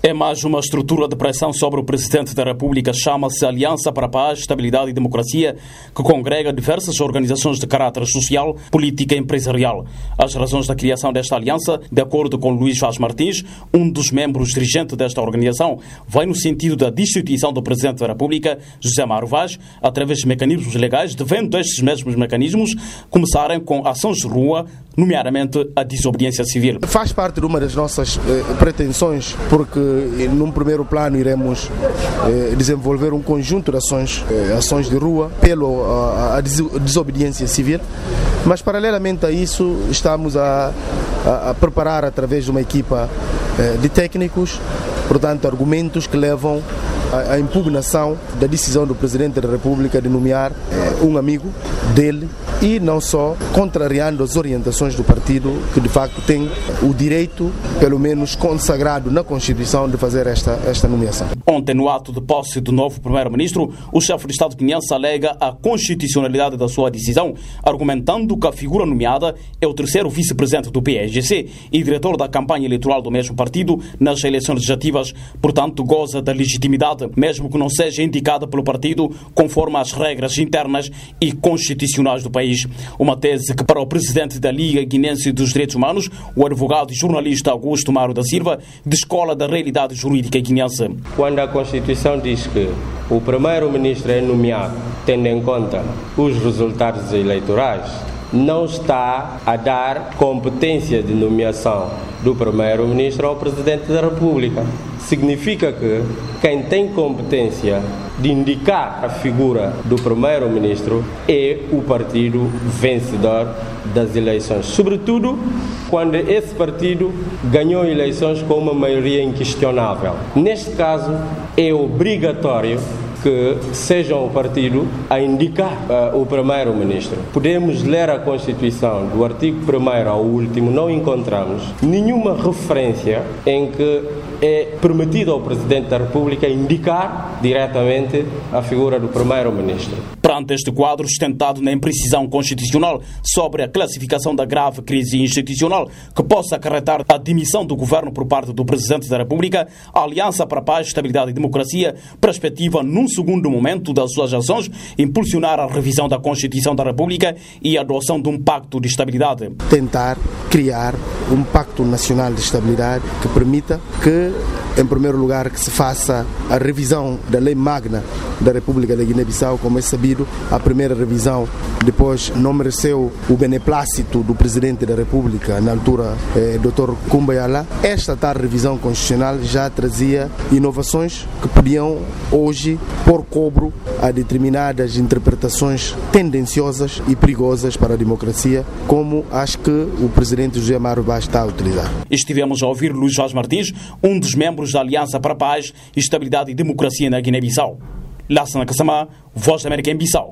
É mais uma estrutura de pressão sobre o Presidente da República, chama-se Aliança para a Paz, Estabilidade e Democracia, que congrega diversas organizações de caráter social, política e empresarial. As razões da criação desta aliança, de acordo com Luís Vaz Martins, um dos membros dirigentes desta organização, vai no sentido da destituição do Presidente da República, José Mário Vaz, através de mecanismos legais, devendo estes mesmos mecanismos começarem com ações de rua, nomeadamente a desobediência civil. Faz parte de uma das nossas eh, pretensões, porque num primeiro plano iremos eh, desenvolver um conjunto de ações, eh, ações de rua pelo a, a desobediência civil, mas paralelamente a isso estamos a, a, a preparar através de uma equipa eh, de técnicos, portanto argumentos que levam a, impugnação da decisão do Presidente da República de nomear eh, um amigo dele e não só contrariando as orientações do partido que de facto tem o direito, pelo menos consagrado na Constituição, de fazer esta, esta nomeação. Ontem, no ato de posse do novo Primeiro-Ministro, o chefe de Estado guinense alega a constitucionalidade da sua decisão, argumentando que a figura nomeada é o terceiro vice-presidente do PSGC e diretor da campanha eleitoral do mesmo partido nas eleições legislativas, portanto goza da legitimidade, mesmo que não seja indicada pelo partido conforme as regras internas e constitucionais do país. Uma tese que, para o presidente da Liga Guinense dos Direitos Humanos, o advogado e jornalista Augusto Maro da Silva, descola da realidade jurídica guinense. Quando a Constituição diz que o primeiro-ministro é nomeado tendo em conta os resultados eleitorais, não está a dar competência de nomeação do primeiro-ministro ao presidente da República. Significa que quem tem competência de indicar a figura do primeiro-ministro é o partido vencedor das eleições, sobretudo quando esse partido ganhou eleições com uma maioria inquestionável. Neste caso, é obrigatório que seja o partido a indicar uh, o primeiro-ministro. Podemos ler a Constituição do artigo 1 ao último, não encontramos nenhuma referência em que é permitido ao Presidente da República indicar diretamente a figura do Primeiro-Ministro. Perante este quadro sustentado na imprecisão constitucional sobre a classificação da grave crise institucional que possa acarretar a demissão do governo por parte do Presidente da República, a Aliança para a Paz, Estabilidade e Democracia perspectiva, num segundo momento das suas ações, impulsionar a revisão da Constituição da República e a adoção de um pacto de estabilidade. Tentar criar um pacto nacional de estabilidade que permita que em primeiro lugar, que se faça a revisão da lei magna da República da Guiné-Bissau, como é sabido, a primeira revisão depois não mereceu o beneplácito do Presidente da República, na altura, eh, Dr. Kumbayala. Esta tal revisão constitucional já trazia inovações que podiam hoje pôr cobro a determinadas interpretações tendenciosas e perigosas para a democracia, como acho que o Presidente José Mário Vaz está a utilizar. Estivemos a ouvir Luís Jorge Martins, um dos membros da Aliança para a Paz, Estabilidade e Democracia na Guiné-Bissau. Kassama, Voz da América em Bissau.